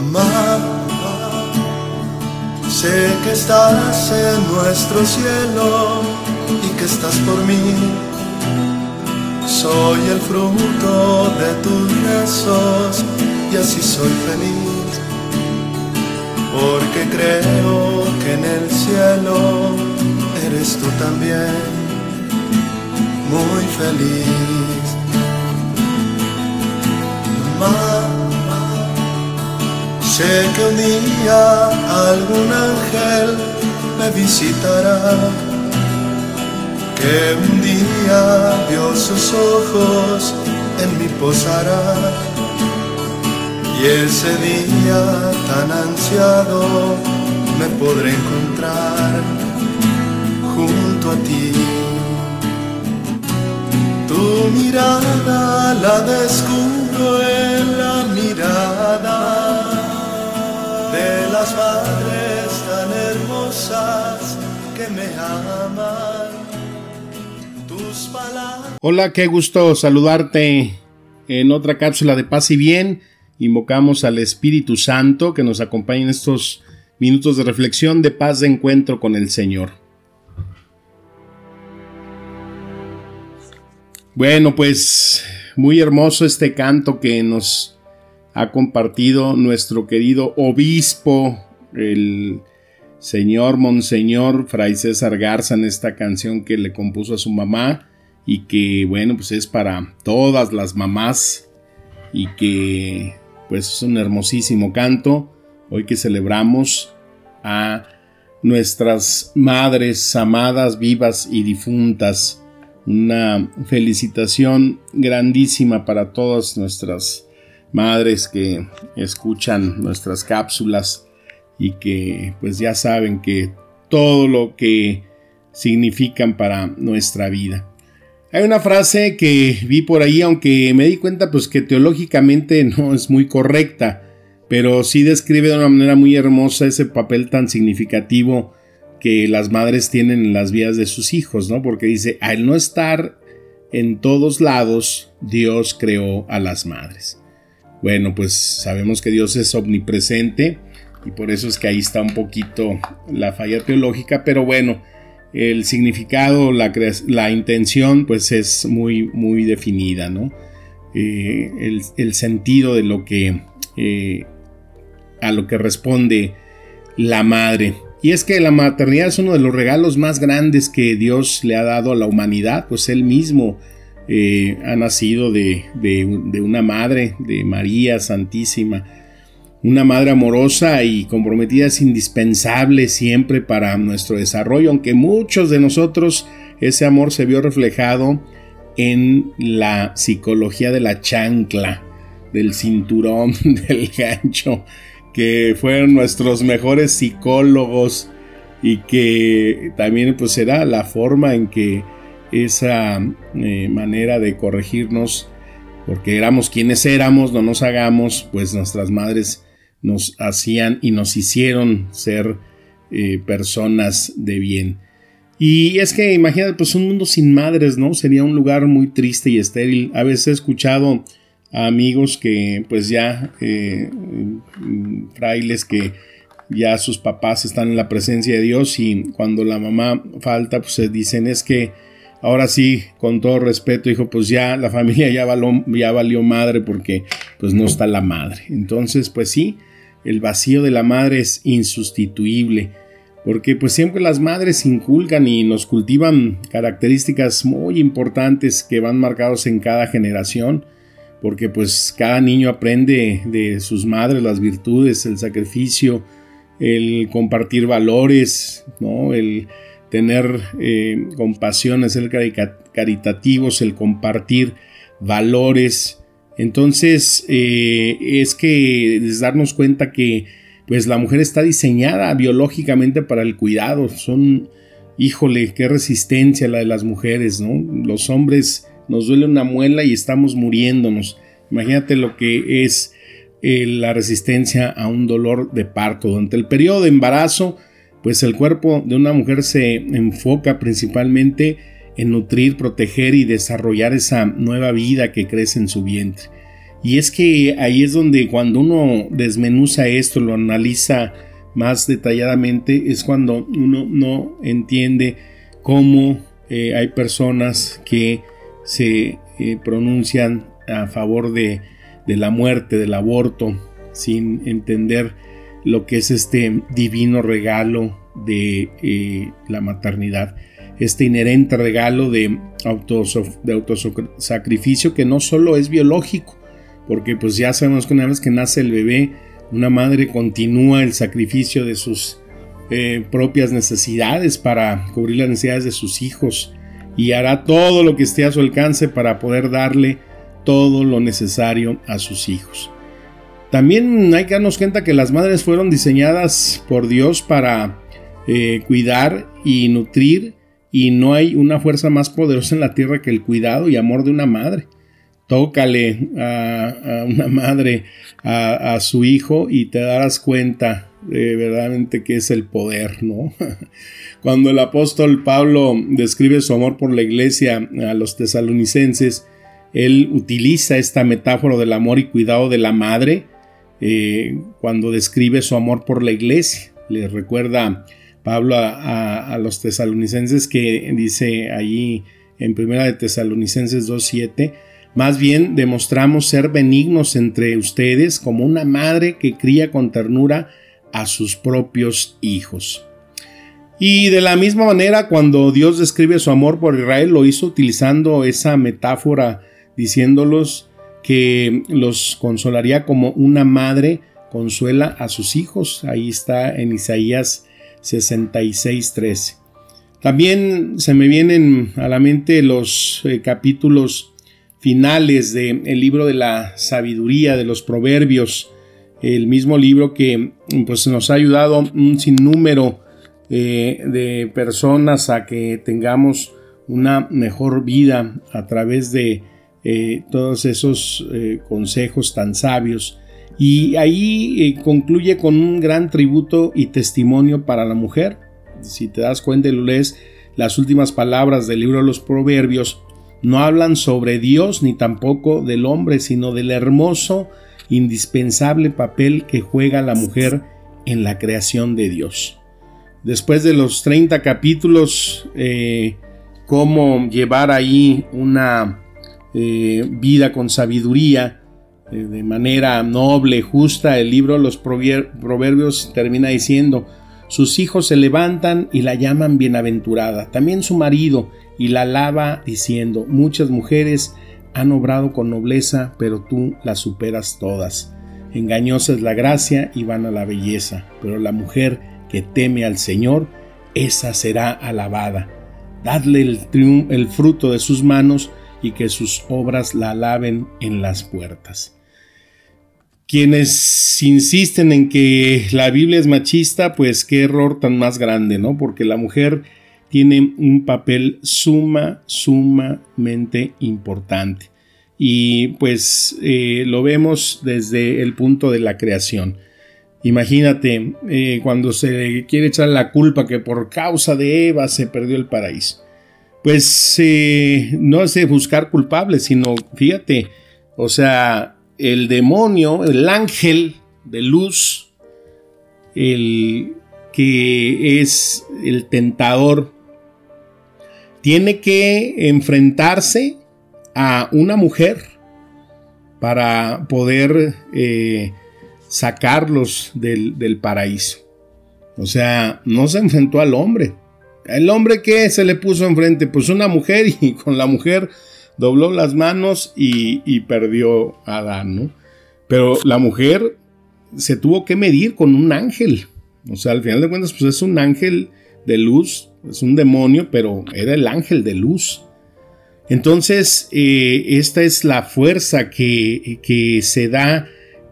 Mamá, sé que estás en nuestro cielo y que estás por mí. Soy el fruto de tus besos y así soy feliz. Porque creo que en el cielo eres tú también muy feliz. Sé que un día algún ángel me visitará, que un día vio sus ojos en mi posará. Y ese día tan ansiado me podré encontrar junto a ti. Tu mirada la descubro en la mirada Hola, qué gusto saludarte en otra cápsula de paz y bien. Invocamos al Espíritu Santo que nos acompañe en estos minutos de reflexión, de paz, de encuentro con el Señor. Bueno, pues muy hermoso este canto que nos ha compartido nuestro querido obispo, el señor Monseñor Fray César Garza en esta canción que le compuso a su mamá y que bueno pues es para todas las mamás y que pues es un hermosísimo canto hoy que celebramos a nuestras madres amadas, vivas y difuntas. Una felicitación grandísima para todas nuestras madres que escuchan nuestras cápsulas y que pues ya saben que todo lo que significan para nuestra vida. Hay una frase que vi por ahí, aunque me di cuenta pues que teológicamente no es muy correcta, pero sí describe de una manera muy hermosa ese papel tan significativo que las madres tienen en las vidas de sus hijos, ¿no? Porque dice, al no estar en todos lados, Dios creó a las madres. Bueno, pues sabemos que Dios es omnipresente y por eso es que ahí está un poquito la falla teológica, pero bueno, el significado, la, la intención, pues es muy, muy definida, ¿no? Eh, el, sentido de lo que eh, a lo que responde la madre. Y es que la maternidad es uno de los regalos más grandes que Dios le ha dado a la humanidad, pues Él mismo eh, ha nacido de, una madre, de María Santísima. Una madre amorosa y comprometida es indispensable siempre para nuestro desarrollo, aunque muchos de nosotros ese amor se vio reflejado en la psicología de la chancla, del cinturón, del gancho, que fueron nuestros mejores psicólogos y que también pues será la forma en que esa eh, manera de corregirnos, porque éramos quienes éramos, no nos hagamos, pues nuestras madres nos hacían y nos hicieron ser eh, personas de bien. Y es que imagínate, pues un mundo sin madres, ¿no? Sería un lugar muy triste y estéril. A veces he escuchado a amigos que pues ya, eh, frailes que ya sus papás están en la presencia de Dios y cuando la mamá falta, pues se dicen es que ahora sí, con todo respeto, dijo, pues ya la familia ya, ya valió madre porque pues no está la madre. Entonces, pues sí, el vacío de la madre es insustituible, porque pues siempre las madres inculcan y nos cultivan características muy importantes que van marcados en cada generación, porque pues cada niño aprende de sus madres las virtudes, el sacrificio, el compartir valores, ¿no? El, tener eh, compasión, ser caritativos, el compartir valores. Entonces, eh, es que es darnos cuenta que pues la mujer está diseñada biológicamente para el cuidado. Son, híjole, qué resistencia la de las mujeres, ¿no? Los hombres nos duele una muela y estamos muriéndonos. Imagínate lo que es eh, la resistencia a un dolor de parto. Durante el periodo de embarazo, pues el cuerpo de una mujer se enfoca principalmente en nutrir, proteger y desarrollar esa nueva vida que crece en su vientre. Y es que ahí es donde cuando uno desmenuza esto, lo analiza más detalladamente, es cuando uno no entiende cómo eh, hay personas que se eh, pronuncian a favor de, la muerte, del aborto, sin entender lo que es este divino regalo de eh, la maternidad, este inherente regalo de, de autosacrificio que no solo es biológico, porque pues ya sabemos que una vez que nace el bebé, una madre continúa el sacrificio de sus eh, propias necesidades para cubrir las necesidades de sus hijos y hará todo lo que esté a su alcance para poder darle todo lo necesario a sus hijos. También hay que darnos cuenta que las madres fueron diseñadas por Dios para eh, cuidar y nutrir y no hay una fuerza más poderosa en la tierra que el cuidado y amor de una madre. Tócale a, una madre, a, su hijo y te darás cuenta de verdaderamente que es el poder, ¿no? Cuando el apóstol Pablo describe su amor por la iglesia a los tesalonicenses, él utiliza esta metáfora del amor y cuidado de la madre eh, cuando describe su amor por la iglesia. Le recuerda Pablo a, los tesalonicenses que dice allí en primera de Tesalonicenses 2.7, más bien demostramos ser benignos entre ustedes como una madre que cría con ternura a sus propios hijos. Y de la misma manera, cuando Dios describe su amor por Israel, lo hizo utilizando esa metáfora, diciéndolos que los consolaría como una madre consuela a sus hijos. Ahí está en Isaías 66.13. También se me vienen a la mente los eh, capítulos finales del libro de la sabiduría, de los proverbios, el mismo libro que pues, nos ha ayudado un sinnúmero eh, de personas a que tengamos una mejor vida a través de eh, todos esos consejos tan sabios y ahí eh, concluye con un gran tributo y testimonio para la mujer. Si te das cuenta y lo lees, las últimas palabras del libro de los Proverbios no hablan sobre Dios ni tampoco del hombre, sino del hermoso, indispensable papel que juega la mujer en la creación de Dios. Después de los 30 capítulos, eh, cómo llevar ahí una eh, vida con sabiduría, de manera noble, justa, el libro los proverbios termina diciendo, sus hijos se levantan y la llaman bienaventurada, también su marido, y la alaba diciendo, muchas mujeres han obrado con nobleza, pero tú las superas todas. Engañosa es la gracia y vana la belleza, pero la mujer que teme al Señor, esa será alabada. Dadle el, el fruto de sus manos y que sus obras la alaben en las puertas. Quienes insisten en que la Biblia es machista, pues qué error tan más grande, ¿no? Porque la mujer tiene un papel suma, sumamente importante. Y pues eh, lo vemos desde el punto de la creación. Imagínate eh, cuando se quiere echar la culpa que por causa de Eva se perdió el paraíso. Pues eh, no es de buscar culpables, sino fíjate, o sea, el demonio, el ángel de luz, el que es el tentador, tiene que enfrentarse a una mujer para poder eh, sacarlos del, del, paraíso. O sea, no se enfrentó al hombre. El hombre que se le puso enfrente, pues una mujer y con la mujer dobló las manos y, perdió a Adán, ¿no? Pero la mujer se tuvo que medir con un ángel. O sea, al final de cuentas, pues es un ángel de luz, es un demonio, pero era el ángel de luz. Entonces, eh, esta es la fuerza que, que, se da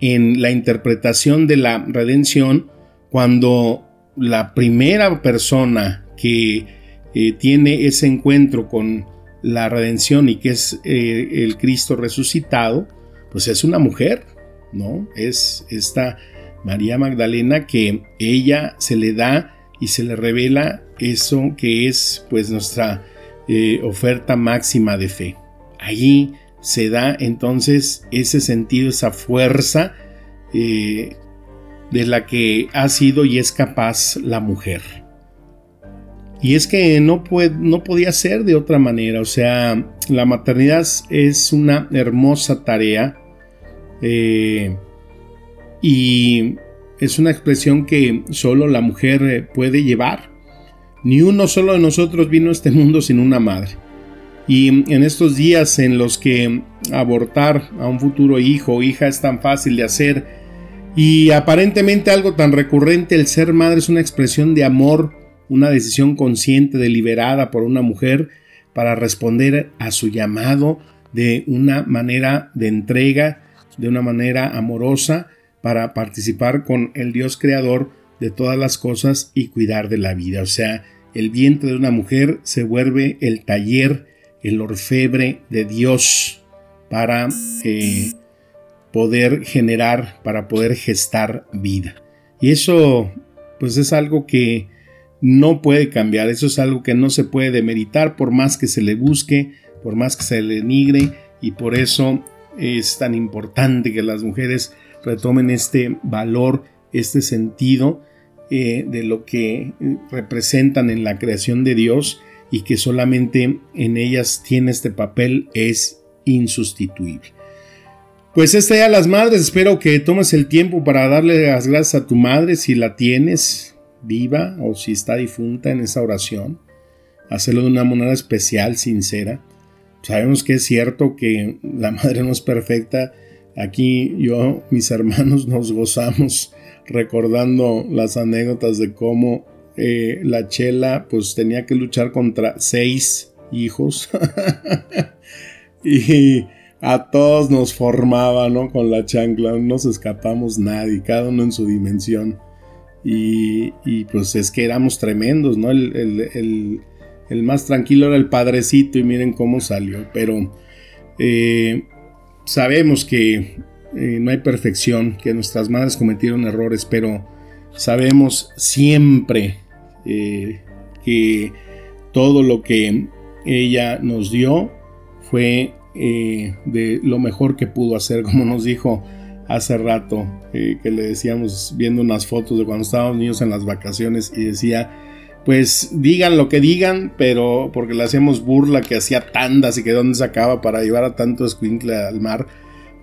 en la interpretación de la redención cuando la primera persona que eh, tiene ese encuentro con la redención y que es eh, el Cristo resucitado, pues es una mujer, ¿no? Es esta María Magdalena que ella se le da y se le revela eso que es pues nuestra eh, oferta máxima de fe. Allí se da entonces ese sentido, esa fuerza eh, de la que ha sido y es capaz la mujer. Y es que no, puede, no podía ser de otra manera, o sea, la maternidad es una hermosa tarea eh, y es una expresión que solo la mujer eh, puede llevar. Ni uno solo de nosotros vino a este mundo sin una madre. Y en estos días en los que abortar a un futuro hijo o hija es tan fácil de hacer y aparentemente algo tan recurrente, el ser madre es una expresión de amor, una decisión consciente, deliberada por una mujer para responder a su llamado de una manera de entrega, de una manera amorosa, para participar con el Dios creador de todas las cosas y cuidar de la vida. O sea, el vientre de una mujer se vuelve el taller, el orfebre de Dios para eh, poder generar, para poder gestar vida. Y eso, pues es algo que no puede cambiar, eso es algo que no se puede demeritar por más que se le busque, por más que se le denigre, y por eso es tan importante que las mujeres retomen este valor, este sentido eh, de lo que eh, representan en la creación de Dios y que solamente en ellas tiene este papel es insustituible. Pues este día las madres, espero que tomes el tiempo para darle las gracias a tu madre si la tienes viva o si está difunta en esa oración. Hacerlo de una manera especial, sincera. Sabemos que es cierto que la madre no es perfecta Aquí yo, mis hermanos, nos gozamos recordando las anécdotas de cómo eh, la chela pues tenía que luchar contra seis hijos y a todos nos formaba, ¿no? Con la chancla, no nos escapamos nadie, cada uno en su dimensión. Y, pues es que éramos tremendos, ¿no? El, más tranquilo era el padrecito y miren cómo salió, pero eh, Sabemos que eh, no hay perfección, que nuestras madres cometieron errores, pero sabemos siempre eh, que todo lo que ella nos dio fue de lo mejor que pudo hacer, como nos dijo hace rato, que le decíamos viendo unas fotos de cuando estábamos niños en las vacaciones y decía, pues digan lo que digan, pero porque le hacíamos burla que hacía tandas y que dónde sacaba para llevar a tanto escuincle al mar,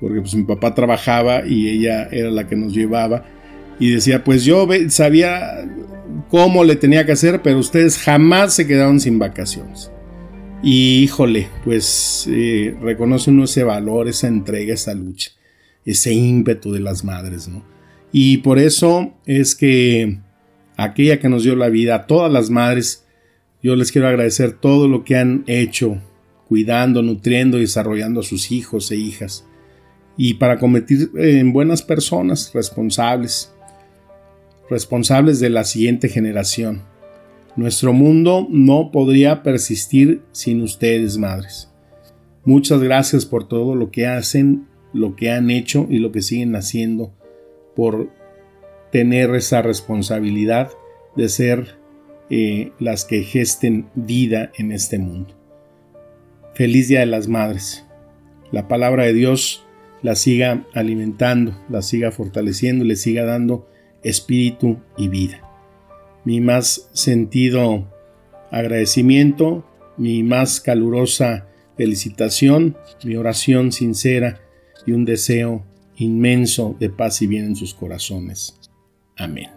porque pues mi papá trabajaba y ella era la que nos llevaba y decía, pues yo sabía cómo le tenía que hacer, pero ustedes jamás se quedaron sin vacaciones. Y híjole, pues eh, reconoce uno ese valor, esa entrega, esa lucha, ese ímpetu de las madres, ¿no? Y por eso es que aquella que nos dio la vida, todas las madres, yo les quiero agradecer todo lo que han hecho, cuidando, nutriendo y desarrollando a sus hijos e hijas, y para convertir en buenas personas, responsables, responsables de la siguiente generación. Nuestro mundo no podría persistir sin ustedes, madres. Muchas gracias por todo lo que hacen, lo que han hecho y lo que siguen haciendo por tener esa responsabilidad de ser eh, las que gesten vida en este mundo. Feliz Día de las Madres. La palabra de Dios la siga alimentando, la siga fortaleciendo, le siga dando espíritu y vida. Mi más sentido agradecimiento, mi más calurosa felicitación, mi oración sincera y un deseo inmenso de paz y bien en sus corazones. Amén.